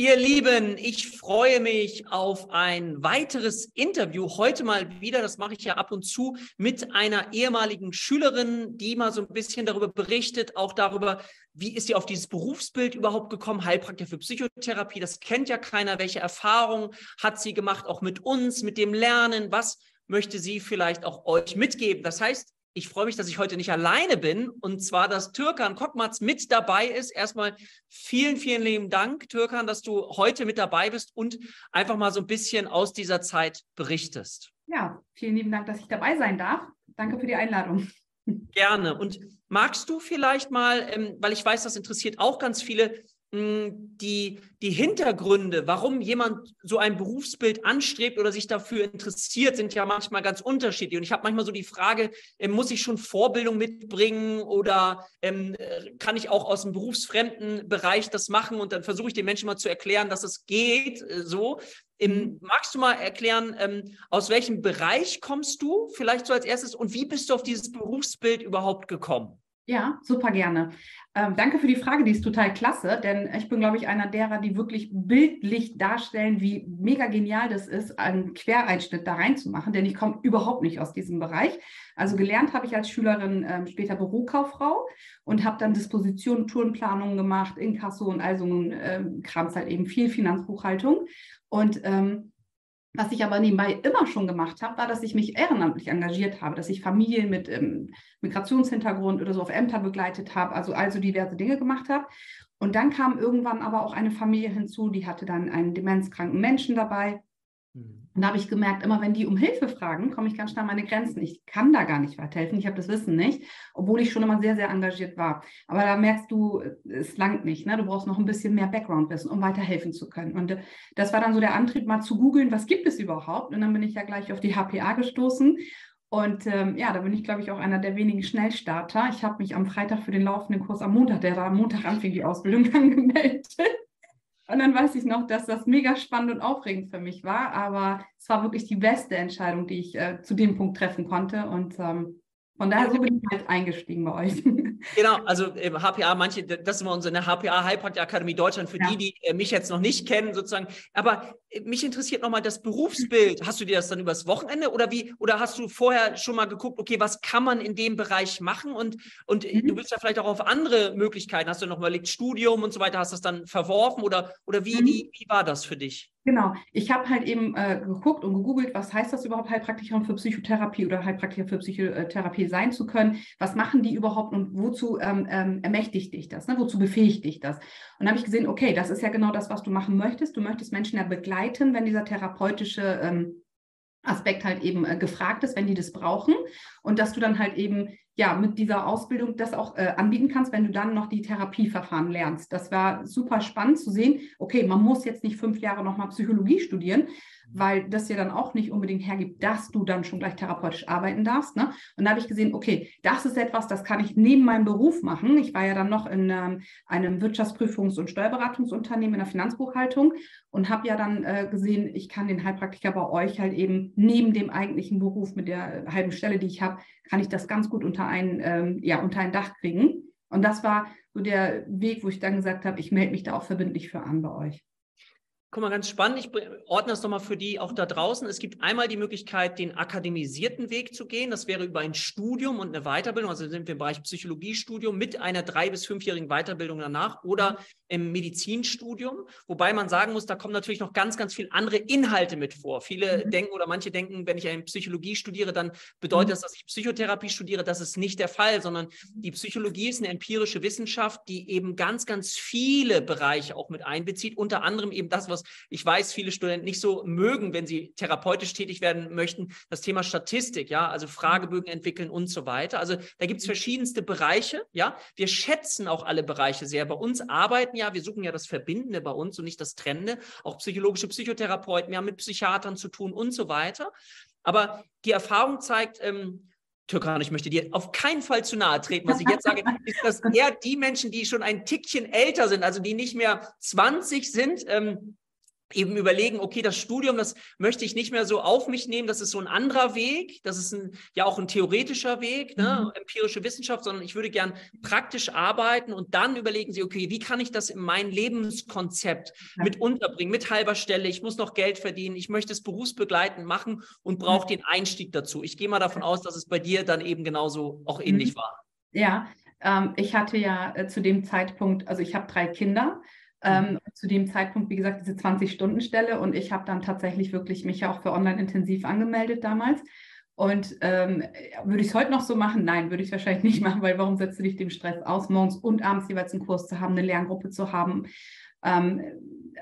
Ihr Lieben, ich freue mich auf ein weiteres Interview. Heute mal wieder, das mache ich ja ab und zu, mit einer ehemaligen Schülerin, die mal so ein bisschen darüber berichtet, auch darüber, wie ist sie auf dieses Berufsbild überhaupt gekommen, Heilpraktiker für Psychotherapie. Das kennt ja keiner. Welche Erfahrungen hat sie gemacht, auch mit uns, mit dem Lernen? Was möchte sie vielleicht auch euch mitgeben? Das heißt, ich freue mich, dass ich heute nicht alleine bin und zwar, dass Türkan Kokmaz mit dabei ist. Erstmal vielen, vielen lieben Dank, Türkan, dass du heute mit dabei bist und einfach mal so ein bisschen aus dieser Zeit berichtest. Ja, vielen lieben Dank, dass ich dabei sein darf. Danke für die Einladung. Gerne. Und magst du vielleicht mal, ähm, weil ich weiß, das interessiert auch ganz viele, die, die Hintergründe, warum jemand so ein Berufsbild anstrebt oder sich dafür interessiert, sind ja manchmal ganz unterschiedlich. Und ich habe manchmal so die Frage, äh, muss ich schon Vorbildung mitbringen oder ähm, kann ich auch aus dem berufsfremden Bereich das machen? Und dann versuche ich den Menschen mal zu erklären, dass es geht äh, so. Ähm, magst du mal erklären, ähm, aus welchem Bereich kommst du vielleicht so als erstes und wie bist du auf dieses Berufsbild überhaupt gekommen? Ja, super gerne. Ähm, danke für die Frage, die ist total klasse, denn ich bin, glaube ich, einer derer, die wirklich bildlich darstellen, wie mega genial das ist, einen Quereinschnitt da reinzumachen, denn ich komme überhaupt nicht aus diesem Bereich. Also gelernt habe ich als Schülerin ähm, später Bürokauffrau und habe dann Dispositionen, Tourenplanungen gemacht, Inkasso und all so ein ähm, Krams halt eben viel Finanzbuchhaltung. Und ähm, was ich aber nebenbei immer schon gemacht habe, war, dass ich mich ehrenamtlich engagiert habe, dass ich Familien mit ähm, Migrationshintergrund oder so auf Ämter begleitet habe, also also diverse Dinge gemacht habe. Und dann kam irgendwann aber auch eine Familie hinzu, die hatte dann einen demenzkranken Menschen dabei. Mhm. Und da habe ich gemerkt, immer wenn die um Hilfe fragen, komme ich ganz schnell an meine Grenzen. Ich kann da gar nicht weiterhelfen. Ich habe das Wissen nicht, obwohl ich schon immer sehr, sehr engagiert war. Aber da merkst du, es langt nicht. Ne? Du brauchst noch ein bisschen mehr Background-Wissen, um weiterhelfen zu können. Und äh, das war dann so der Antrieb, mal zu googeln, was gibt es überhaupt? Und dann bin ich ja gleich auf die HPA gestoßen. Und ähm, ja, da bin ich, glaube ich, auch einer der wenigen Schnellstarter. Ich habe mich am Freitag für den laufenden Kurs am Montag, der da am Montag anfing, die Ausbildung angemeldet. Und dann weiß ich noch, dass das mega spannend und aufregend für mich war. Aber es war wirklich die beste Entscheidung, die ich äh, zu dem Punkt treffen konnte. Und ähm, von daher so bin ich halt eingestiegen bei euch. Genau, also HPA, manche, das ist immer unsere HPA Heilpraktiker Akademie Deutschland für ja. die, die äh, mich jetzt noch nicht kennen, sozusagen. Aber äh, mich interessiert nochmal das Berufsbild. Hast du dir das dann übers Wochenende oder wie? Oder hast du vorher schon mal geguckt, okay, was kann man in dem Bereich machen? Und, und mhm. du bist ja vielleicht auch auf andere Möglichkeiten. Hast du noch überlegt, Studium und so weiter, hast du das dann verworfen oder, oder wie, mhm. wie, wie war das für dich? Genau. Ich habe halt eben äh, geguckt und gegoogelt, was heißt das überhaupt, Heilpraktikerin für Psychotherapie oder Heilpraktiker für Psychotherapie sein zu können? Was machen die überhaupt und wozu ähm, ähm, ermächtigt dich das? Ne? Wozu befähigt dich das? Und habe ich gesehen, okay, das ist ja genau das, was du machen möchtest. Du möchtest Menschen ja begleiten, wenn dieser therapeutische ähm, Aspekt halt eben äh, gefragt ist, wenn die das brauchen und dass du dann halt eben ja mit dieser Ausbildung das auch äh, anbieten kannst, wenn du dann noch die Therapieverfahren lernst. Das war super spannend zu sehen. Okay, man muss jetzt nicht fünf Jahre nochmal Psychologie studieren, weil das ja dann auch nicht unbedingt hergibt, dass du dann schon gleich therapeutisch arbeiten darfst. Ne? Und da habe ich gesehen, okay, das ist etwas, das kann ich neben meinem Beruf machen. Ich war ja dann noch in ähm, einem Wirtschaftsprüfungs- und Steuerberatungsunternehmen in der Finanzbuchhaltung und habe ja dann äh, gesehen, ich kann den Heilpraktiker bei euch halt eben neben dem eigentlichen Beruf mit der halben Stelle, die ich habe, kann ich das ganz gut unter ein, ähm, ja, unter ein Dach kriegen. Und das war so der Weg, wo ich dann gesagt habe, ich melde mich da auch verbindlich für an bei euch. Guck mal, ganz spannend. Ich ordne das nochmal für die auch da draußen. Es gibt einmal die Möglichkeit, den akademisierten Weg zu gehen. Das wäre über ein Studium und eine Weiterbildung. Also sind wir im Bereich Psychologiestudium mit einer drei- bis fünfjährigen Weiterbildung danach oder mhm. im Medizinstudium. Wobei man sagen muss, da kommen natürlich noch ganz, ganz viele andere Inhalte mit vor. Viele mhm. denken oder manche denken, wenn ich eine Psychologie studiere, dann bedeutet mhm. das, dass ich Psychotherapie studiere. Das ist nicht der Fall, sondern die Psychologie ist eine empirische Wissenschaft, die eben ganz, ganz viele Bereiche auch mit einbezieht. Unter anderem eben das, was was ich weiß, viele Studenten nicht so mögen, wenn sie therapeutisch tätig werden möchten, das Thema Statistik, ja, also Fragebögen entwickeln und so weiter. Also da gibt es verschiedenste Bereiche, ja. Wir schätzen auch alle Bereiche sehr. Bei uns arbeiten ja, wir suchen ja das Verbindende bei uns und nicht das Trennende. Auch psychologische Psychotherapeuten, wir haben mit Psychiatern zu tun und so weiter. Aber die Erfahrung zeigt, ähm, Türkan, ich möchte dir auf keinen Fall zu nahe treten. Was ich jetzt sage, ist, dass eher die Menschen, die schon ein Tickchen älter sind, also die nicht mehr 20 sind, ähm, eben überlegen, okay, das Studium, das möchte ich nicht mehr so auf mich nehmen, das ist so ein anderer Weg, das ist ein, ja auch ein theoretischer Weg, ne? Mhm. empirische Wissenschaft, sondern ich würde gern praktisch arbeiten und dann überlegen Sie, okay, wie kann ich das in mein Lebenskonzept ja. mit unterbringen, mit halber Stelle, ich muss noch Geld verdienen, ich möchte es berufsbegleitend machen und brauche mhm. den Einstieg dazu. Ich gehe mal davon aus, dass es bei dir dann eben genauso auch ähnlich mhm. war. Ja, ähm, ich hatte ja äh, zu dem Zeitpunkt, also ich habe drei Kinder ähm, mhm. zu dem Zeitpunkt, wie gesagt, diese 20-Stunden-Stelle und ich habe dann tatsächlich wirklich mich ja auch für Online-Intensiv angemeldet damals. Und ähm, würde ich es heute noch so machen? Nein, würde ich wahrscheinlich nicht machen, weil warum setzt du dich dem Stress aus, morgens und abends jeweils einen Kurs zu haben, eine Lerngruppe zu haben? Ähm,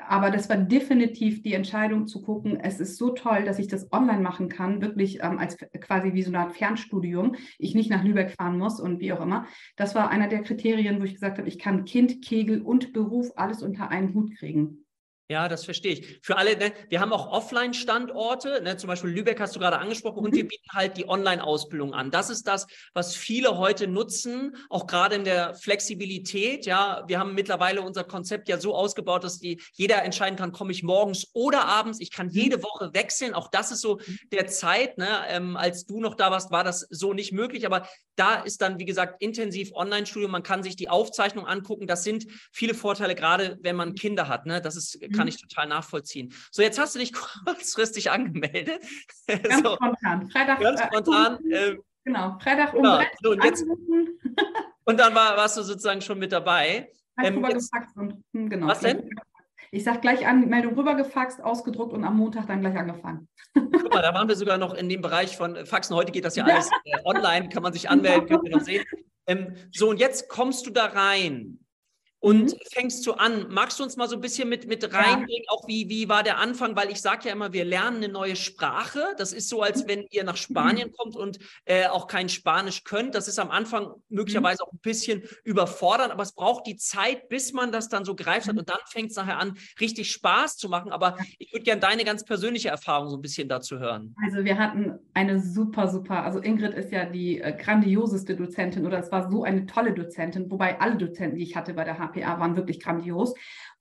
aber das war definitiv die Entscheidung zu gucken, es ist so toll, dass ich das online machen kann, wirklich ähm, als quasi wie so eine Art Fernstudium, ich nicht nach Lübeck fahren muss und wie auch immer. Das war einer der Kriterien, wo ich gesagt habe, ich kann Kind, Kegel und Beruf alles unter einen Hut kriegen. Ja, das verstehe ich. Für alle, ne, wir haben auch Offline-Standorte, ne, zum Beispiel Lübeck hast du gerade angesprochen, und wir mhm. bieten halt die Online-Ausbildung an. Das ist das, was viele heute nutzen, auch gerade in der Flexibilität. Ja, wir haben mittlerweile unser Konzept ja so ausgebaut, dass die, jeder entscheiden kann, komme ich morgens oder abends. Ich kann mhm. jede Woche wechseln. Auch das ist so mhm. der Zeit. Ne, ähm, als du noch da warst, war das so nicht möglich. Aber da ist dann, wie gesagt, intensiv Online-Studium. Man kann sich die Aufzeichnung angucken. Das sind viele Vorteile, gerade wenn man Kinder hat. Ne? Das ist kann mhm. ich total nachvollziehen. So, jetzt hast du dich kurzfristig angemeldet. Ganz so. spontan. Freitag. Ganz äh, spontan. Äh, genau, Freitag um genau. so, und, jetzt, und dann war, warst du sozusagen schon mit dabei. Ähm, jetzt, und, hm, genau. Was denn? Ich sage gleich Anmeldung rübergefaxt, ausgedruckt und am Montag dann gleich angefangen. Guck mal, da waren wir sogar noch in dem Bereich von Faxen. Heute geht das ja alles äh, online, kann man sich anmelden, könnt ihr noch sehen. Ähm, so, und jetzt kommst du da rein und mhm. fängst du an. Magst du uns mal so ein bisschen mit, mit reinbringen, ja. auch wie, wie war der Anfang? Weil ich sage ja immer, wir lernen eine neue Sprache. Das ist so, als mhm. wenn ihr nach Spanien mhm. kommt und äh, auch kein Spanisch könnt. Das ist am Anfang möglicherweise auch ein bisschen überfordernd, aber es braucht die Zeit, bis man das dann so greift hat und dann fängt es nachher an, richtig Spaß zu machen. Aber ich würde gerne deine ganz persönliche Erfahrung so ein bisschen dazu hören. Also wir hatten eine super, super, also Ingrid ist ja die äh, grandioseste Dozentin oder es war so eine tolle Dozentin, wobei alle Dozenten, die ich hatte bei der HP HPA waren wirklich grandios.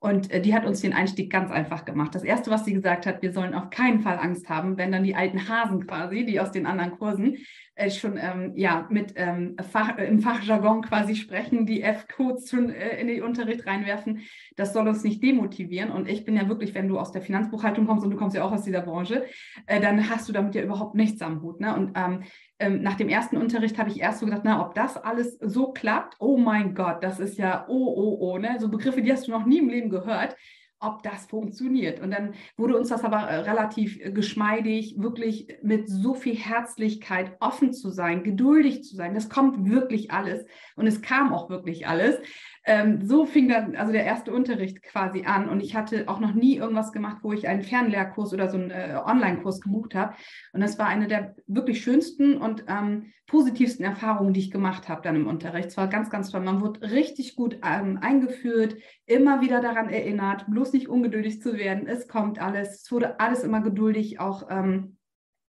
Und äh, die hat uns den Einstieg ganz einfach gemacht. Das Erste, was sie gesagt hat, wir sollen auf keinen Fall Angst haben, wenn dann die alten Hasen quasi, die aus den anderen Kursen äh, schon ähm, ja, mit ähm, Fach, äh, im Fachjargon quasi sprechen, die F-Codes schon äh, in den Unterricht reinwerfen. Das soll uns nicht demotivieren. Und ich bin ja wirklich, wenn du aus der Finanzbuchhaltung kommst und du kommst ja auch aus dieser Branche, äh, dann hast du damit ja überhaupt nichts am Hut. Ne? Und ähm, ähm, nach dem ersten Unterricht habe ich erst so gedacht, na, ob das alles so klappt, oh mein Gott, das ist ja oh, oh, oh, ne? So Begriffe, die hast du noch nie im Leben gehört, ob das funktioniert. Und dann wurde uns das aber äh, relativ äh, geschmeidig, wirklich mit so viel Herzlichkeit offen zu sein, geduldig zu sein. Das kommt wirklich alles. Und es kam auch wirklich alles ähm, so fing dann also der erste Unterricht quasi an und ich hatte auch noch nie irgendwas gemacht, wo ich einen Fernlehrkurs oder so einen äh, Online-Kurs gebucht habe. Und das war eine der wirklich schönsten und ähm, positivsten Erfahrungen, die ich gemacht habe dann im Unterricht. Es war ganz, ganz toll. Man wurde richtig gut ähm, eingeführt, immer wieder daran erinnert, bloß nicht ungeduldig zu werden. Es kommt alles. Es wurde alles immer geduldig auch ähm,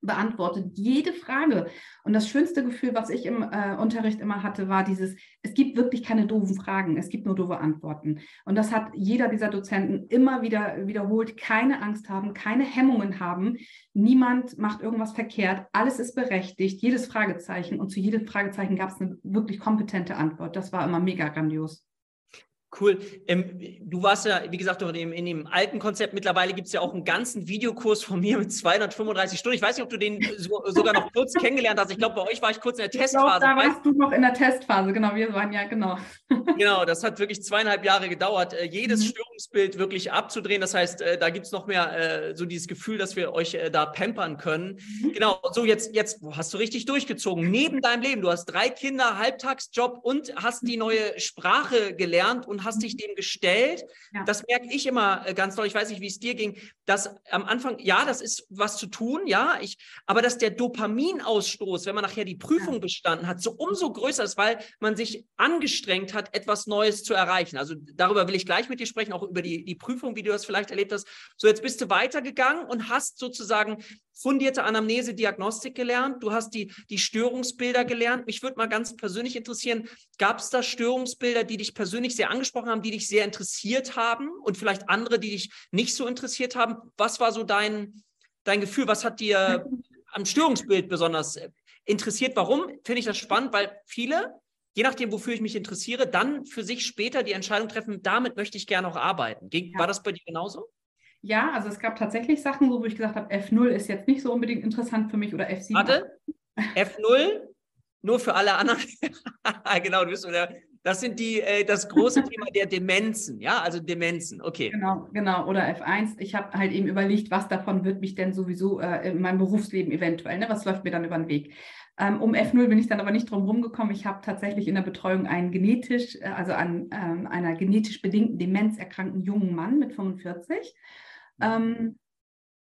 beantwortet jede Frage. Und das schönste Gefühl, was ich im äh, Unterricht immer hatte, war dieses, es gibt wirklich keine doofen Fragen, es gibt nur doofe Antworten. Und das hat jeder dieser Dozenten immer wieder wiederholt, keine Angst haben, keine Hemmungen haben. Niemand macht irgendwas verkehrt, alles ist berechtigt, jedes Fragezeichen. Und zu jedem Fragezeichen gab es eine wirklich kompetente Antwort. Das war immer mega grandios. Cool. Ähm, du warst ja, wie gesagt, in dem, in dem alten Konzept. Mittlerweile gibt es ja auch einen ganzen Videokurs von mir mit 235 Stunden. Ich weiß nicht, ob du den so, sogar noch kurz kennengelernt hast. Ich glaube, bei euch war ich kurz in der Testphase. Glaub, da warst du noch in der Testphase, genau. Wir waren ja, genau. Genau, das hat wirklich zweieinhalb Jahre gedauert, äh, jedes mhm. Störungsbild wirklich abzudrehen. Das heißt, äh, da gibt es noch mehr äh, so dieses Gefühl, dass wir euch äh, da pampern können. Mhm. Genau, so jetzt, jetzt hast du richtig durchgezogen. Neben deinem Leben, du hast drei Kinder, Halbtagsjob und hast die neue Sprache gelernt und hast dich dem gestellt. Ja. Das merke ich immer äh, ganz doll. Ich weiß nicht, wie es dir ging, dass am Anfang, ja, das ist was zu tun, ja, ich, aber dass der Dopaminausstoß, wenn man nachher die Prüfung ja. bestanden hat, so umso größer ist, weil man sich angestrengt hat, etwas Neues zu erreichen. Also darüber will ich gleich mit dir sprechen, auch über die, die Prüfung, wie du das vielleicht erlebt hast. So, jetzt bist du weitergegangen und hast sozusagen fundierte Anamnese, Diagnostik gelernt, du hast die, die Störungsbilder gelernt. Mich würde mal ganz persönlich interessieren, gab es da Störungsbilder, die dich persönlich sehr angesprochen angesprochen haben, die dich sehr interessiert haben und vielleicht andere, die dich nicht so interessiert haben. Was war so dein, dein Gefühl? Was hat dir am Störungsbild besonders äh, interessiert? Warum finde ich das spannend? Weil viele, je nachdem, wofür ich mich interessiere, dann für sich später die Entscheidung treffen, damit möchte ich gerne auch arbeiten. War das bei dir genauso? Ja, also es gab tatsächlich Sachen, wo ich gesagt habe, F0 ist jetzt nicht so unbedingt interessant für mich oder F7. Warte, F0 nur für alle anderen. genau, du bist oder das sind die, äh, das große Thema der Demenzen, ja, also Demenzen, okay. Genau, genau, oder F1. Ich habe halt eben überlegt, was davon wird mich denn sowieso äh, in meinem Berufsleben eventuell, ne? was läuft mir dann über den Weg. Ähm, um F0 bin ich dann aber nicht drum rumgekommen. Ich habe tatsächlich in der Betreuung einen genetisch, äh, also an ähm, einer genetisch bedingten Demenz erkrankten jungen Mann mit 45. Ähm,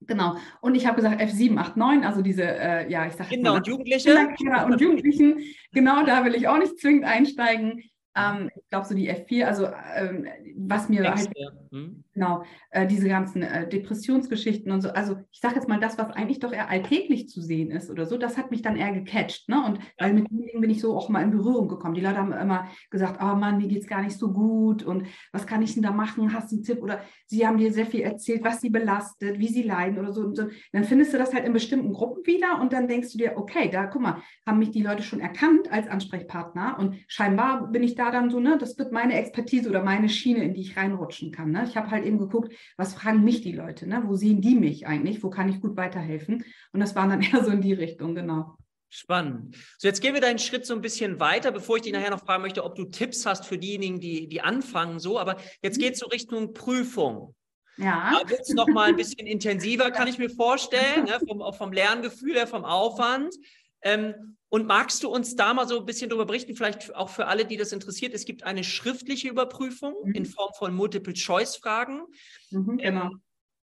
Genau. Und ich habe gesagt F7, 8, 9, also diese, äh, ja, ich sage Kinder und Jugendliche. Kinder und Jugendlichen. Genau, da will ich auch nicht zwingend einsteigen. Ähm, ich glaube, so die F4, also ähm, was mir Ängste. halt, hm. Genau, äh, diese ganzen äh, Depressionsgeschichten und so, also ich sage jetzt mal, das, was eigentlich doch eher alltäglich zu sehen ist oder so, das hat mich dann eher gecatcht, ne? Und weil mit denen bin ich so auch mal in Berührung gekommen. Die Leute haben immer gesagt, oh Mann, mir geht es gar nicht so gut und was kann ich denn da machen? Hast du einen Tipp? Oder sie haben dir sehr viel erzählt, was sie belastet, wie sie leiden oder so. Und so. Dann findest du das halt in bestimmten Gruppen wieder und dann denkst du dir, okay, da guck mal, haben mich die Leute schon erkannt als Ansprechpartner und scheinbar bin ich da dann so, ne, das wird meine Expertise oder meine Schiene, in die ich reinrutschen kann. Ne? Ich habe halt eben geguckt, was fragen mich die Leute, ne? Wo sehen die mich eigentlich? Wo kann ich gut weiterhelfen? Und das war dann eher so in die Richtung, genau. Spannend. So, jetzt gehen wir deinen Schritt so ein bisschen weiter, bevor ich dich nachher noch fragen möchte, ob du Tipps hast für diejenigen, die, die anfangen, so. Aber jetzt geht es so Richtung Prüfung. Ja. Da wird es nochmal ein bisschen intensiver, kann ich mir vorstellen, ne? vom, auch vom Lerngefühl her, vom Aufwand. Ähm, und magst du uns da mal so ein bisschen darüber berichten, vielleicht auch für alle, die das interessiert? Es gibt eine schriftliche Überprüfung mhm. in Form von Multiple-Choice-Fragen. Mhm, genau. Ähm,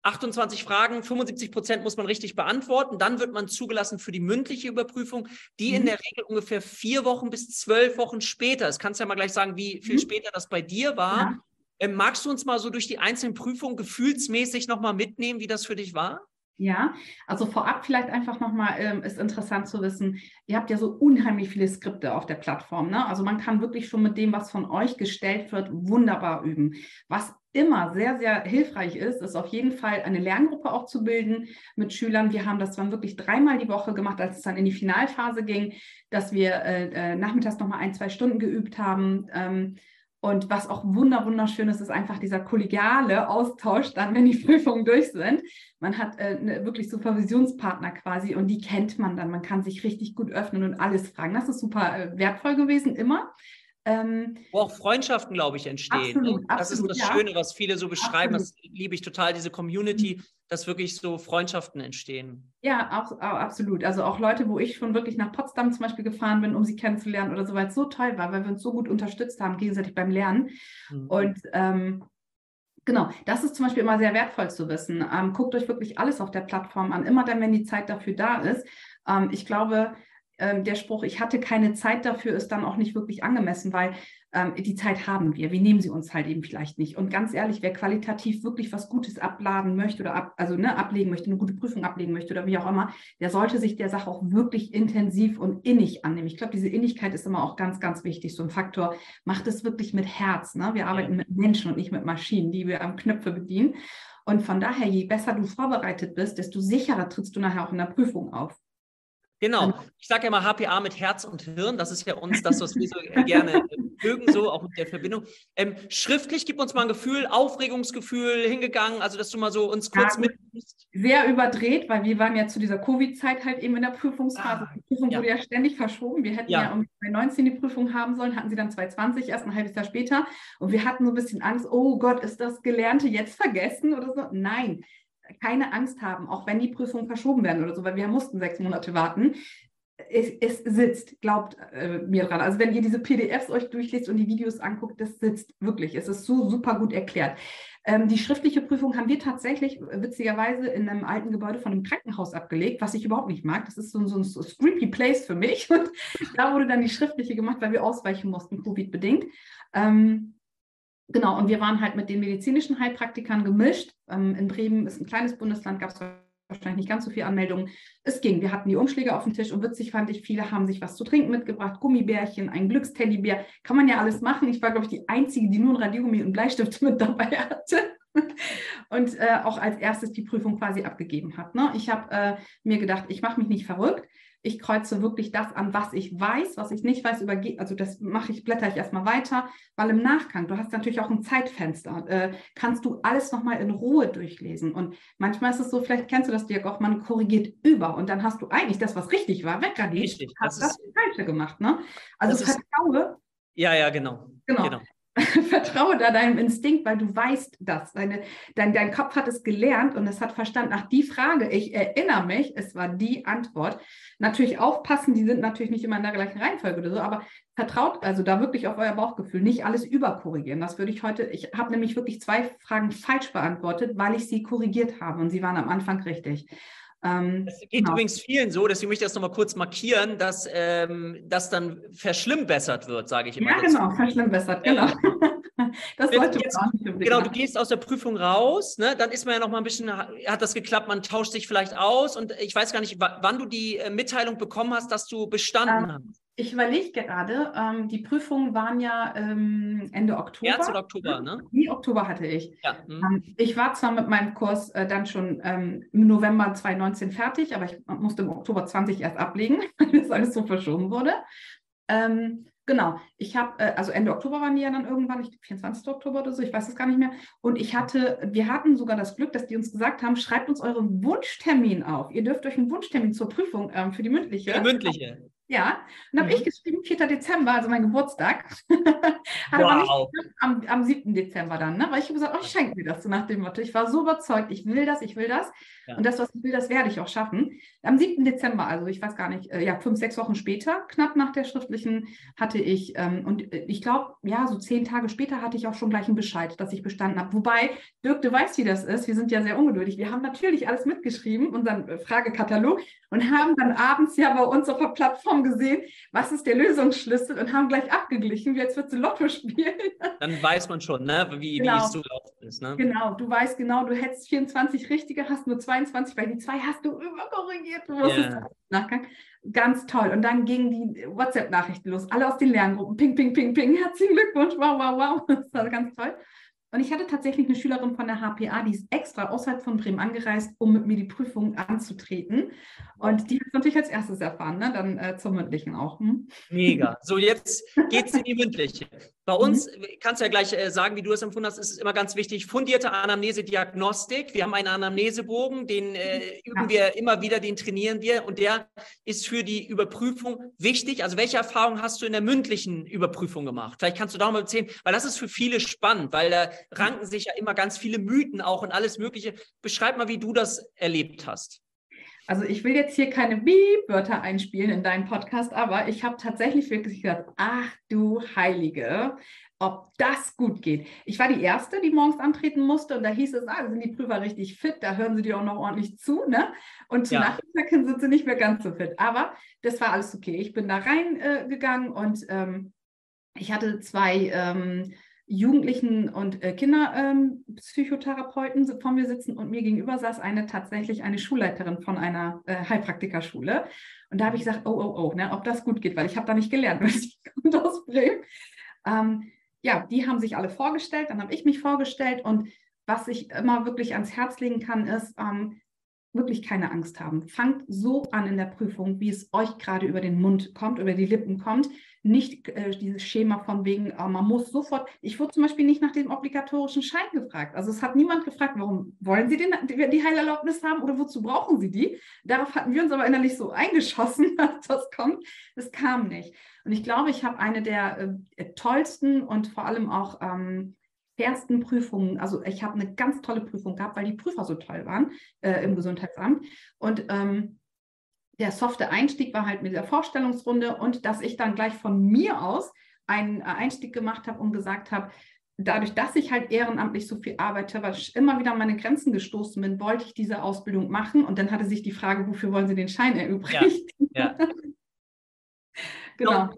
28 Fragen, 75 Prozent muss man richtig beantworten. Dann wird man zugelassen für die mündliche Überprüfung, die mhm. in der Regel ungefähr vier Wochen bis zwölf Wochen später ist. Kannst du ja mal gleich sagen, wie viel mhm. später das bei dir war. Ja. Ähm, magst du uns mal so durch die einzelnen Prüfungen gefühlsmäßig nochmal mitnehmen, wie das für dich war? Ja, also vorab vielleicht einfach nochmal ähm, ist interessant zu wissen, ihr habt ja so unheimlich viele Skripte auf der Plattform. Ne? Also man kann wirklich schon mit dem, was von euch gestellt wird, wunderbar üben. Was immer sehr, sehr hilfreich ist, ist auf jeden Fall eine Lerngruppe auch zu bilden mit Schülern. Wir haben das dann wirklich dreimal die Woche gemacht, als es dann in die Finalphase ging, dass wir äh, äh, nachmittags nochmal ein, zwei Stunden geübt haben. Ähm, und was auch wunder wunderschön ist, ist einfach dieser kollegiale Austausch dann, wenn die Prüfungen durch sind. Man hat äh, ne, wirklich Supervisionspartner quasi und die kennt man dann. Man kann sich richtig gut öffnen und alles fragen. Das ist super äh, wertvoll gewesen, immer. Ähm, Wo auch Freundschaften, glaube ich, entstehen. Absolut, ne? Das absolut, ist das ja. Schöne, was viele so beschreiben. Absolut. Das liebe ich total, diese Community, dass wirklich so Freundschaften entstehen. Ja, auch, auch, absolut. Also auch Leute, wo ich schon wirklich nach Potsdam zum Beispiel gefahren bin, um sie kennenzulernen oder so, weil es so toll war, weil wir uns so gut unterstützt haben, gegenseitig beim Lernen. Mhm. Und ähm, Genau, das ist zum Beispiel immer sehr wertvoll zu wissen. Ähm, guckt euch wirklich alles auf der Plattform an, immer dann, wenn die Zeit dafür da ist. Ähm, ich glaube, der Spruch, ich hatte keine Zeit dafür, ist dann auch nicht wirklich angemessen, weil ähm, die Zeit haben wir. Wir nehmen sie uns halt eben vielleicht nicht. Und ganz ehrlich, wer qualitativ wirklich was Gutes abladen möchte oder ab, also ne, ablegen möchte, eine gute Prüfung ablegen möchte oder wie auch immer, der sollte sich der Sache auch wirklich intensiv und innig annehmen. Ich glaube, diese Innigkeit ist immer auch ganz, ganz wichtig. So ein Faktor, macht es wirklich mit Herz. Ne? Wir arbeiten mit Menschen und nicht mit Maschinen, die wir am Knöpfe bedienen. Und von daher, je besser du vorbereitet bist, desto sicherer trittst du nachher auch in der Prüfung auf. Genau. Ich sage ja mal HPA mit Herz und Hirn. Das ist ja uns das, was wir so gerne mögen, so auch mit der Verbindung. Ähm, schriftlich gib uns mal ein Gefühl, Aufregungsgefühl hingegangen, also dass du mal so uns kurz ja, mit. Sehr überdreht, weil wir waren ja zu dieser Covid-Zeit halt eben in der Prüfungsphase. Ah, die Prüfung ja. wurde ja ständig verschoben. Wir hätten ja, ja um 2019 die Prüfung haben sollen, hatten sie dann 2020, erst ein halbes Jahr später. Und wir hatten so ein bisschen Angst, oh Gott, ist das Gelernte jetzt vergessen oder so? Nein, keine Angst haben, auch wenn die Prüfungen verschoben werden oder so, weil wir mussten sechs Monate warten. Es, es sitzt, glaubt äh, mir dran. Also wenn ihr diese PDFs euch durchlest und die Videos anguckt, das sitzt wirklich. Es ist so super gut erklärt. Ähm, die schriftliche Prüfung haben wir tatsächlich witzigerweise in einem alten Gebäude von einem Krankenhaus abgelegt, was ich überhaupt nicht mag. Das ist so, so ein so creepy Place für mich. Und da wurde dann die schriftliche gemacht, weil wir ausweichen mussten, Covid-bedingt. Ähm, Genau, und wir waren halt mit den medizinischen Heilpraktikern gemischt. Ähm, in Bremen ist ein kleines Bundesland, gab es wahrscheinlich nicht ganz so viele Anmeldungen. Es ging. Wir hatten die Umschläge auf dem Tisch und witzig fand ich, viele haben sich was zu trinken mitgebracht, Gummibärchen, ein Glücksteddybär. Kann man ja alles machen. Ich war, glaube ich, die Einzige, die nur ein Radiergummi und Bleistift mit dabei hatte und äh, auch als erstes die Prüfung quasi abgegeben hat. Ne? Ich habe äh, mir gedacht, ich mache mich nicht verrückt. Ich kreuze wirklich das an, was ich weiß, was ich nicht weiß, übergehe. Also das mache ich, blätter ich erstmal weiter, weil im Nachgang, du hast natürlich auch ein Zeitfenster, äh, kannst du alles nochmal in Ruhe durchlesen. Und manchmal ist es so, vielleicht kennst du das, Dirk, auch man korrigiert über und dann hast du eigentlich das, was richtig war, wegradiert. Richtig. Hast das, das Falsche gemacht. Ne? Also vertraue. Ja, ja, genau. Genau. genau. Vertraue da deinem Instinkt, weil du weißt das. Deine, dein, dein Kopf hat es gelernt und es hat verstanden, ach, die Frage, ich erinnere mich, es war die Antwort. Natürlich aufpassen, die sind natürlich nicht immer in der gleichen Reihenfolge oder so, aber vertraut also da wirklich auf euer Bauchgefühl, nicht alles überkorrigieren. Das würde ich heute, ich habe nämlich wirklich zwei Fragen falsch beantwortet, weil ich sie korrigiert habe und sie waren am Anfang richtig. Ähm, es geht genau. übrigens vielen so, deswegen möchte ich das nochmal kurz markieren, dass ähm, das dann verschlimmbessert wird, sage ich immer. Ja, dazu. genau, verschlimmbessert, genau. das sollte jetzt, man auch nicht Genau, du gehst aus der Prüfung raus, ne? dann ist man ja noch mal ein bisschen, hat das geklappt, man tauscht sich vielleicht aus und ich weiß gar nicht, wann du die äh, Mitteilung bekommen hast, dass du bestanden ähm, hast. Ich überlege gerade, ähm, die Prüfungen waren ja ähm, Ende Oktober. März oder Oktober, ne? Nee, Oktober hatte ich. Ja. Hm. Ähm, ich war zwar mit meinem Kurs äh, dann schon ähm, im November 2019 fertig, aber ich musste im Oktober 20 erst ablegen, weil das alles so verschoben wurde. Ähm, genau, ich habe, äh, also Ende Oktober waren die ja dann irgendwann, ich 24. Oktober oder so, ich weiß es gar nicht mehr. Und ich hatte, wir hatten sogar das Glück, dass die uns gesagt haben, schreibt uns euren Wunschtermin auf. Ihr dürft euch einen Wunschtermin zur Prüfung ähm, für die mündliche. Für die mündliche. Ja, und habe mhm. ich geschrieben, 4. Dezember, also mein Geburtstag. Hat wow. nicht am, am 7. Dezember dann, ne? weil ich habe gesagt, oh, ich schenke mir das, so nach dem Motto. Ich war so überzeugt, ich will das, ich will das. Ja. Und das, was ich will, das werde ich auch schaffen. Am 7. Dezember, also ich weiß gar nicht, äh, ja, fünf, sechs Wochen später, knapp nach der schriftlichen, hatte ich, ähm, und äh, ich glaube, ja, so zehn Tage später hatte ich auch schon gleich einen Bescheid, dass ich bestanden habe. Wobei, Dirk, du weißt, wie das ist. Wir sind ja sehr ungeduldig. Wir haben natürlich alles mitgeschrieben, unseren äh, Fragekatalog, und haben dann abends ja bei uns auf der Plattform gesehen, was ist der Lösungsschlüssel und haben gleich abgeglichen, wie jetzt wird du Lotto spielen. Dann weiß man schon, ne, wie, genau. wie es zugelaufen ist. Ne? Genau, du weißt genau, du hättest 24 richtige, hast nur 22, weil die zwei hast du überkorrigiert. Du yeah. Nachgang. Ganz toll. Und dann gingen die WhatsApp-Nachrichten los, alle aus den Lerngruppen. Ping, ping, ping, ping. Herzlichen Glückwunsch. Wow, wow, wow. Das war ganz toll. Und ich hatte tatsächlich eine Schülerin von der HPA, die ist extra außerhalb von Bremen angereist, um mit mir die Prüfung anzutreten. Und die hat es natürlich als erstes erfahren, ne? dann äh, zur mündlichen auch. Hm? Mega. So, jetzt geht es in die mündliche. Bei uns, mhm. kannst du ja gleich äh, sagen, wie du es empfunden hast, ist es immer ganz wichtig, fundierte Anamnese-Diagnostik. Wir haben einen Anamnesebogen, den äh, üben ja. wir immer wieder, den trainieren wir und der ist für die Überprüfung wichtig. Also welche Erfahrungen hast du in der mündlichen Überprüfung gemacht? Vielleicht kannst du da mal erzählen, weil das ist für viele spannend, weil da ranken sich ja immer ganz viele Mythen auch und alles Mögliche. Beschreib mal, wie du das erlebt hast. Also ich will jetzt hier keine Beep-Wörter einspielen in deinen Podcast, aber ich habe tatsächlich wirklich gedacht, ach du Heilige, ob das gut geht. Ich war die Erste, die morgens antreten musste und da hieß es, ah, sind die Prüfer richtig fit, da hören sie dir auch noch ordentlich zu, ne? Und zu ja. Nachmittag sind sie nicht mehr ganz so fit. Aber das war alles okay. Ich bin da reingegangen äh, und ähm, ich hatte zwei ähm, Jugendlichen und äh, Kinderpsychotherapeuten ähm, vor mir sitzen und mir gegenüber saß eine tatsächlich eine Schulleiterin von einer äh, Heilpraktikerschule. Und da habe ich gesagt, oh, oh, oh, ne, ob das gut geht, weil ich habe da nicht gelernt, weil ich komme aus Bremen. Ähm, ja, die haben sich alle vorgestellt, dann habe ich mich vorgestellt und was ich immer wirklich ans Herz legen kann, ist, ähm, wirklich keine Angst haben. Fangt so an in der Prüfung, wie es euch gerade über den Mund kommt, über die Lippen kommt nicht äh, dieses Schema von wegen, äh, man muss sofort, ich wurde zum Beispiel nicht nach dem obligatorischen Schein gefragt. Also es hat niemand gefragt, warum wollen Sie den, die, Heilerlaubnis haben oder wozu brauchen Sie die? Darauf hatten wir uns aber innerlich so eingeschossen, dass das kommt. Das kam nicht. Und ich glaube, ich habe eine der äh, tollsten und vor allem auch ähm, fairsten Prüfungen, also ich habe eine ganz tolle Prüfung gehabt, weil die Prüfer so toll waren äh, im Gesundheitsamt. Und ähm, der softe Einstieg war halt mit der Vorstellungsrunde und dass ich dann gleich von mir aus einen Einstieg gemacht habe und gesagt habe, dadurch, dass ich halt ehrenamtlich so viel arbeite, weil ich immer wieder an meine Grenzen gestoßen bin, wollte ich diese Ausbildung machen. Und dann hatte sich die Frage, wofür wollen Sie den Schein erübrigen? Ja, ja. genau.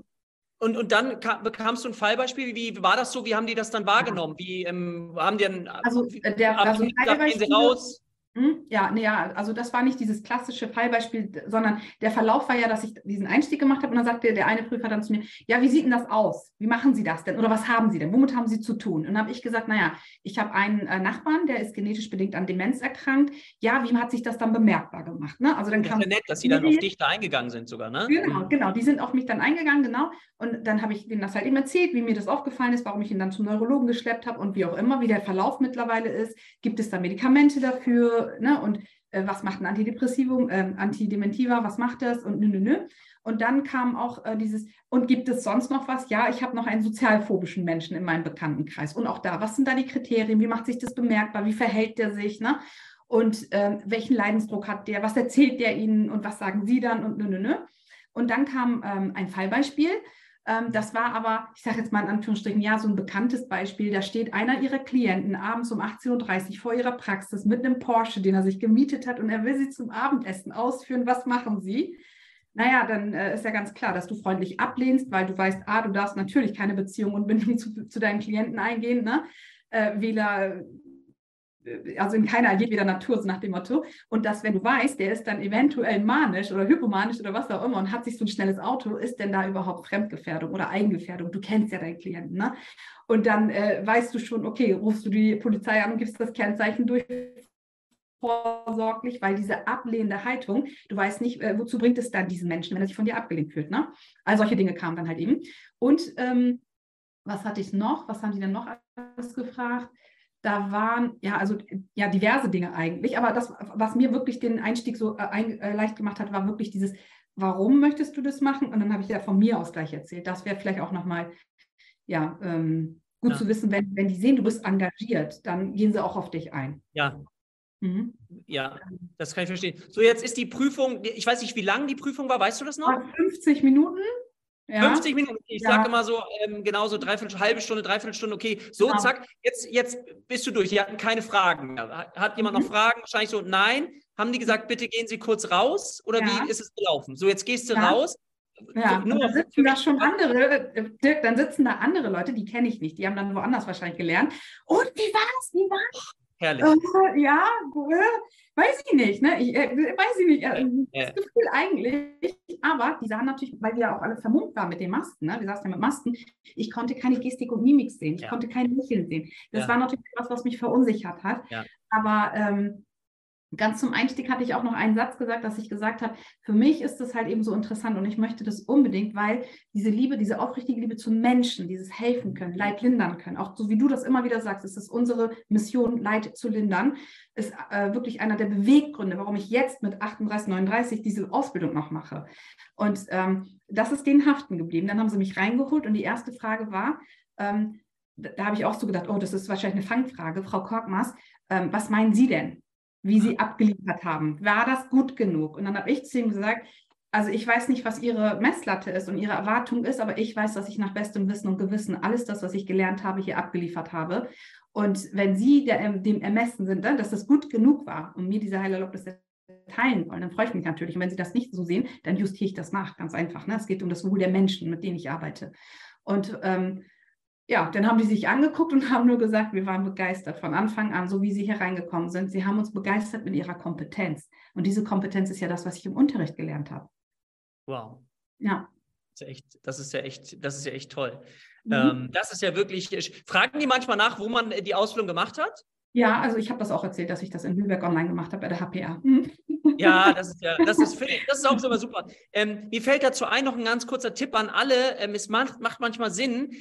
Und, und dann kam, bekamst du ein Fallbeispiel. Wie war das so? Wie haben die das dann wahrgenommen? Wie ähm, haben die dann also, der, also gehen sie raus? Hm? Ja, nee, ja, also das war nicht dieses klassische Fallbeispiel, sondern der Verlauf war ja, dass ich diesen Einstieg gemacht habe und dann sagte der eine Prüfer dann zu mir, ja, wie sieht denn das aus? Wie machen Sie das denn? Oder was haben Sie denn? Womit haben Sie zu tun? Und dann habe ich gesagt, naja, ich habe einen äh, Nachbarn, der ist genetisch bedingt an Demenz erkrankt. Ja, wie hat sich das dann bemerkbar gemacht? Ne? Also dann das ist ja nett, dass Sie dann auf dich da eingegangen sind sogar, ne? Genau, mhm. genau. Die sind auf mich dann eingegangen, genau. Und dann habe ich denen das halt eben erzählt, wie mir das aufgefallen ist, warum ich ihn dann zum Neurologen geschleppt habe und wie auch immer, wie der Verlauf mittlerweile ist. Gibt es da Medikamente dafür? Ne? Und äh, was macht ein Antidepressivum, äh, Antidementiva, was macht das und nö, nö, nö. Und dann kam auch äh, dieses, und gibt es sonst noch was? Ja, ich habe noch einen sozialphobischen Menschen in meinem Bekanntenkreis. Und auch da, was sind da die Kriterien? Wie macht sich das bemerkbar? Wie verhält der sich? Ne? Und ähm, welchen Leidensdruck hat der? Was erzählt der Ihnen? Und was sagen Sie dann? Und nö, nö, nö. Und dann kam ähm, ein Fallbeispiel. Ähm, das war aber, ich sage jetzt mal in Anführungsstrichen, ja, so ein bekanntes Beispiel. Da steht einer ihrer Klienten abends um 18.30 Uhr vor ihrer Praxis mit einem Porsche, den er sich gemietet hat und er will sie zum Abendessen ausführen. Was machen sie? Naja, dann äh, ist ja ganz klar, dass du freundlich ablehnst, weil du weißt, ah, du darfst natürlich keine Beziehung und Bindung zu, zu deinen Klienten eingehen. Ne? Äh, Wähler äh, also in keiner jedweder Natur, so nach dem Motto. Und dass, wenn du weißt, der ist dann eventuell manisch oder hypomanisch oder was auch immer und hat sich so ein schnelles Auto, ist denn da überhaupt Fremdgefährdung oder Eigengefährdung? Du kennst ja deinen Klienten, ne? Und dann äh, weißt du schon, okay, rufst du die Polizei an und gibst das Kennzeichen durch vorsorglich, weil diese ablehnende Haltung, du weißt nicht, äh, wozu bringt es dann diesen Menschen, wenn er sich von dir abgelehnt fühlt. Ne? All solche Dinge kamen dann halt eben. Und ähm, was hatte ich noch? Was haben die denn noch alles gefragt? Da waren ja also ja diverse Dinge eigentlich, aber das, was mir wirklich den Einstieg so äh, ein, äh, leicht gemacht hat, war wirklich dieses, warum möchtest du das machen? Und dann habe ich ja von mir aus gleich erzählt. Das wäre vielleicht auch nochmal ja, ähm, gut ja. zu wissen, wenn, wenn die sehen, du bist engagiert, dann gehen sie auch auf dich ein. Ja. Mhm. Ja, das kann ich verstehen. So, jetzt ist die Prüfung, ich weiß nicht, wie lang die Prüfung war, weißt du das noch? 50 Minuten. Ja. 50 Minuten, ich ja. sage immer so, ähm, genau so dreiviertel, halbe Stunde, dreiviertel Stunde, okay, so genau. zack, jetzt, jetzt bist du durch, die hatten keine Fragen mehr. Hat jemand mhm. noch Fragen? Wahrscheinlich so, nein. Haben die gesagt, bitte gehen Sie kurz raus oder ja. wie ist es gelaufen? So, jetzt gehst du raus. Ja, nur dann sitzen da schon andere, äh, Dirk, dann sitzen da andere Leute, die kenne ich nicht, die haben dann woanders wahrscheinlich gelernt. Und wie war's? Wie war's? Herrlich. Äh, ja, äh, weiß ich nicht, ne? Ich, äh, weiß ich nicht. Äh, das Gefühl eigentlich. Aber die sahen natürlich, weil wir ja auch alle vermummt waren mit den Masken, ne? Wir saßen ja mit Masken. Ich konnte keine Gestik und Mimik sehen. Ich ja. konnte keine Lächeln sehen. Das ja. war natürlich etwas, was mich verunsichert hat. Ja. Aber ähm, Ganz zum Einstieg hatte ich auch noch einen Satz gesagt, dass ich gesagt habe, für mich ist das halt eben so interessant und ich möchte das unbedingt, weil diese Liebe, diese aufrichtige Liebe zu Menschen, dieses helfen können, Leid lindern können, auch so wie du das immer wieder sagst, es ist unsere Mission, Leid zu lindern, ist äh, wirklich einer der Beweggründe, warum ich jetzt mit 38, 39 diese Ausbildung noch mache. Und ähm, das ist denen haften geblieben. Dann haben sie mich reingeholt und die erste Frage war, ähm, da, da habe ich auch so gedacht, oh, das ist wahrscheinlich eine Fangfrage, Frau Korkmaz, ähm, was meinen Sie denn? Wie sie abgeliefert haben. War das gut genug? Und dann habe ich zu ihm gesagt, also ich weiß nicht, was ihre Messlatte ist und ihre Erwartung ist, aber ich weiß, dass ich nach bestem Wissen und Gewissen alles das, was ich gelernt habe, hier abgeliefert habe. Und wenn Sie der, dem Ermessen sind, ne, dass das gut genug war und mir diese Heilerlaubnis teilen wollen, dann freue ich mich natürlich. Und wenn Sie das nicht so sehen, dann justiere ich das nach, ganz einfach. Ne? Es geht um das Wohl der Menschen, mit denen ich arbeite. Und ähm, ja, dann haben die sich angeguckt und haben nur gesagt, wir waren begeistert von Anfang an, so wie sie hier reingekommen sind. Sie haben uns begeistert mit ihrer Kompetenz. Und diese Kompetenz ist ja das, was ich im Unterricht gelernt habe. Wow. Ja. Das ist, ja echt, das ist ja echt, das ist ja echt toll. Mhm. Ähm, das ist ja wirklich. Fragen die manchmal nach, wo man die Ausbildung gemacht hat? Ja, also ich habe das auch erzählt, dass ich das in Lübeck online gemacht habe bei der HPA. Mhm. Ja, das ist ja, das ist, das ist auch immer super. Ähm, mir fällt dazu ein noch ein ganz kurzer Tipp an alle. Ähm, es macht, macht manchmal Sinn,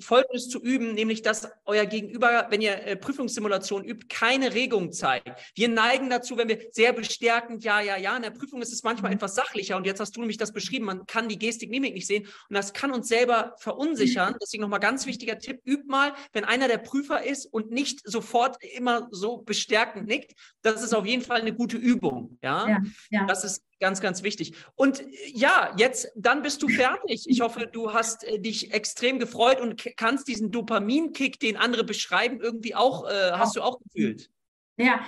Folgendes zu üben, nämlich dass euer Gegenüber, wenn ihr äh, Prüfungssimulation übt, keine Regung zeigt. Wir neigen dazu, wenn wir sehr bestärkend, ja, ja, ja, in der Prüfung ist es manchmal mhm. etwas sachlicher und jetzt hast du nämlich das beschrieben, man kann die Gestik, Mimik nicht sehen und das kann uns selber verunsichern. Deswegen nochmal ganz wichtiger Tipp, übt mal, wenn einer der Prüfer ist und nicht sofort immer so bestärkend nickt, das ist auf jeden Fall eine gute Übung. Ja? ja, ja. das ist ganz, ganz wichtig. Und äh, ja, jetzt, dann bist du fertig. Ich hoffe, du hast äh, dich extrem gefreut und kannst diesen Dopaminkick, den andere beschreiben, irgendwie auch, äh, hast du auch gefühlt. Ja,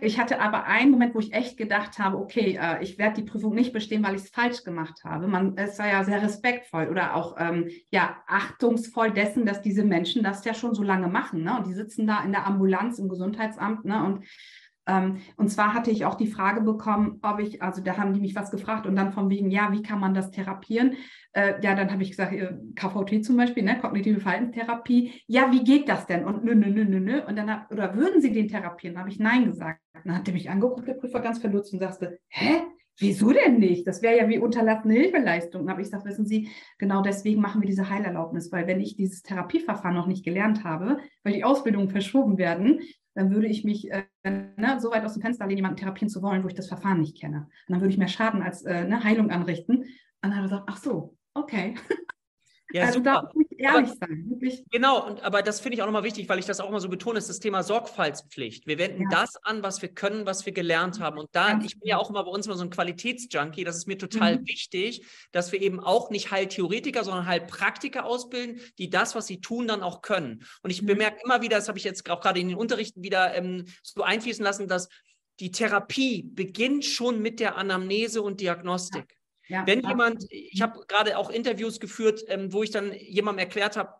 ich hatte aber einen Moment, wo ich echt gedacht habe, okay, äh, ich werde die Prüfung nicht bestehen, weil ich es falsch gemacht habe. Man ist ja sehr respektvoll oder auch ähm, ja, achtungsvoll dessen, dass diese Menschen das ja schon so lange machen. Ne? Und die sitzen da in der Ambulanz im Gesundheitsamt ne? und und zwar hatte ich auch die Frage bekommen, ob ich, also da haben die mich was gefragt und dann von wegen, ja, wie kann man das therapieren? Äh, ja, dann habe ich gesagt, äh, KVT zum Beispiel, ne, kognitive Verhaltenstherapie. Ja, wie geht das denn? Und nö, nö, nö, nö, nö. Und dann, hab, oder würden Sie den therapieren? Habe ich Nein gesagt. Dann hat er mich angeguckt, der Prüfer ganz verdutzt und sagte, hä? Wieso denn nicht? Das wäre ja wie unterlassene Hilfeleistung. Aber ich sage, wissen Sie, genau deswegen machen wir diese Heilerlaubnis, weil wenn ich dieses Therapieverfahren noch nicht gelernt habe, weil die Ausbildungen verschoben werden, dann würde ich mich äh, ne, so weit aus dem Fenster lehnen, jemanden therapieren zu wollen, wo ich das Verfahren nicht kenne. Und dann würde ich mehr Schaden als äh, ne, Heilung anrichten. Und dann hat er gesagt, ach so, okay. Ja, also super. da muss ich ehrlich aber, sein. Wirklich. Genau, und, aber das finde ich auch nochmal wichtig, weil ich das auch immer so betone, ist das Thema Sorgfaltspflicht. Wir wenden ja. das an, was wir können, was wir gelernt haben. Und da, ich bin ja genau. auch immer bei uns immer so ein Qualitätsjunkie, das ist mir total mhm. wichtig, dass wir eben auch nicht Heiltheoretiker, sondern Heilpraktiker ausbilden, die das, was sie tun, dann auch können. Und ich mhm. bemerke immer wieder, das habe ich jetzt auch gerade in den Unterrichten wieder ähm, so einfließen lassen, dass die Therapie beginnt schon mit der Anamnese und Diagnostik. Ja. Ja, Wenn jemand, ich habe gerade auch Interviews geführt, ähm, wo ich dann jemandem erklärt habe,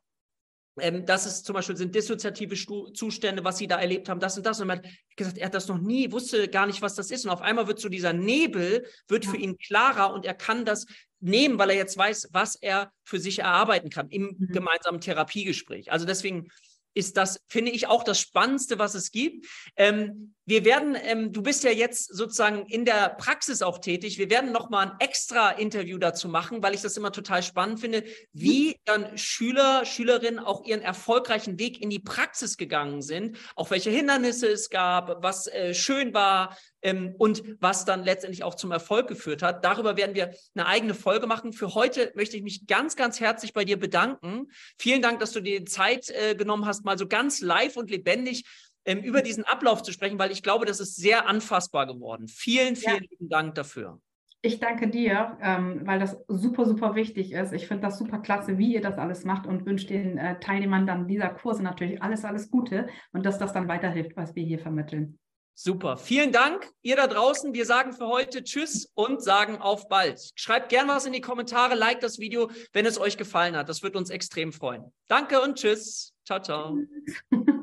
ähm, das ist zum Beispiel sind dissoziative Stu Zustände, was sie da erlebt haben, das und das. Und man hat gesagt, er hat das noch nie, wusste gar nicht, was das ist. Und auf einmal wird so dieser Nebel, wird ja. für ihn klarer und er kann das nehmen, weil er jetzt weiß, was er für sich erarbeiten kann im mhm. gemeinsamen Therapiegespräch. Also deswegen ist das, finde ich, auch das Spannendste, was es gibt. Ähm, wir werden, ähm, du bist ja jetzt sozusagen in der Praxis auch tätig. Wir werden nochmal ein extra Interview dazu machen, weil ich das immer total spannend finde, wie dann Schüler, Schülerinnen auch ihren erfolgreichen Weg in die Praxis gegangen sind, auch welche Hindernisse es gab, was äh, schön war, ähm, und was dann letztendlich auch zum Erfolg geführt hat. Darüber werden wir eine eigene Folge machen. Für heute möchte ich mich ganz, ganz herzlich bei dir bedanken. Vielen Dank, dass du dir Zeit äh, genommen hast, mal so ganz live und lebendig ähm, über diesen Ablauf zu sprechen, weil ich glaube, das ist sehr anfassbar geworden. Vielen, vielen ja. lieben Dank dafür. Ich danke dir, ähm, weil das super, super wichtig ist. Ich finde das super klasse, wie ihr das alles macht und wünsche den äh, Teilnehmern dann dieser Kurse natürlich alles, alles Gute und dass das dann weiterhilft, was wir hier vermitteln. Super. Vielen Dank, ihr da draußen. Wir sagen für heute Tschüss und sagen auf bald. Schreibt gern was in die Kommentare, liked das Video, wenn es euch gefallen hat. Das wird uns extrem freuen. Danke und Tschüss. Ciao, ciao.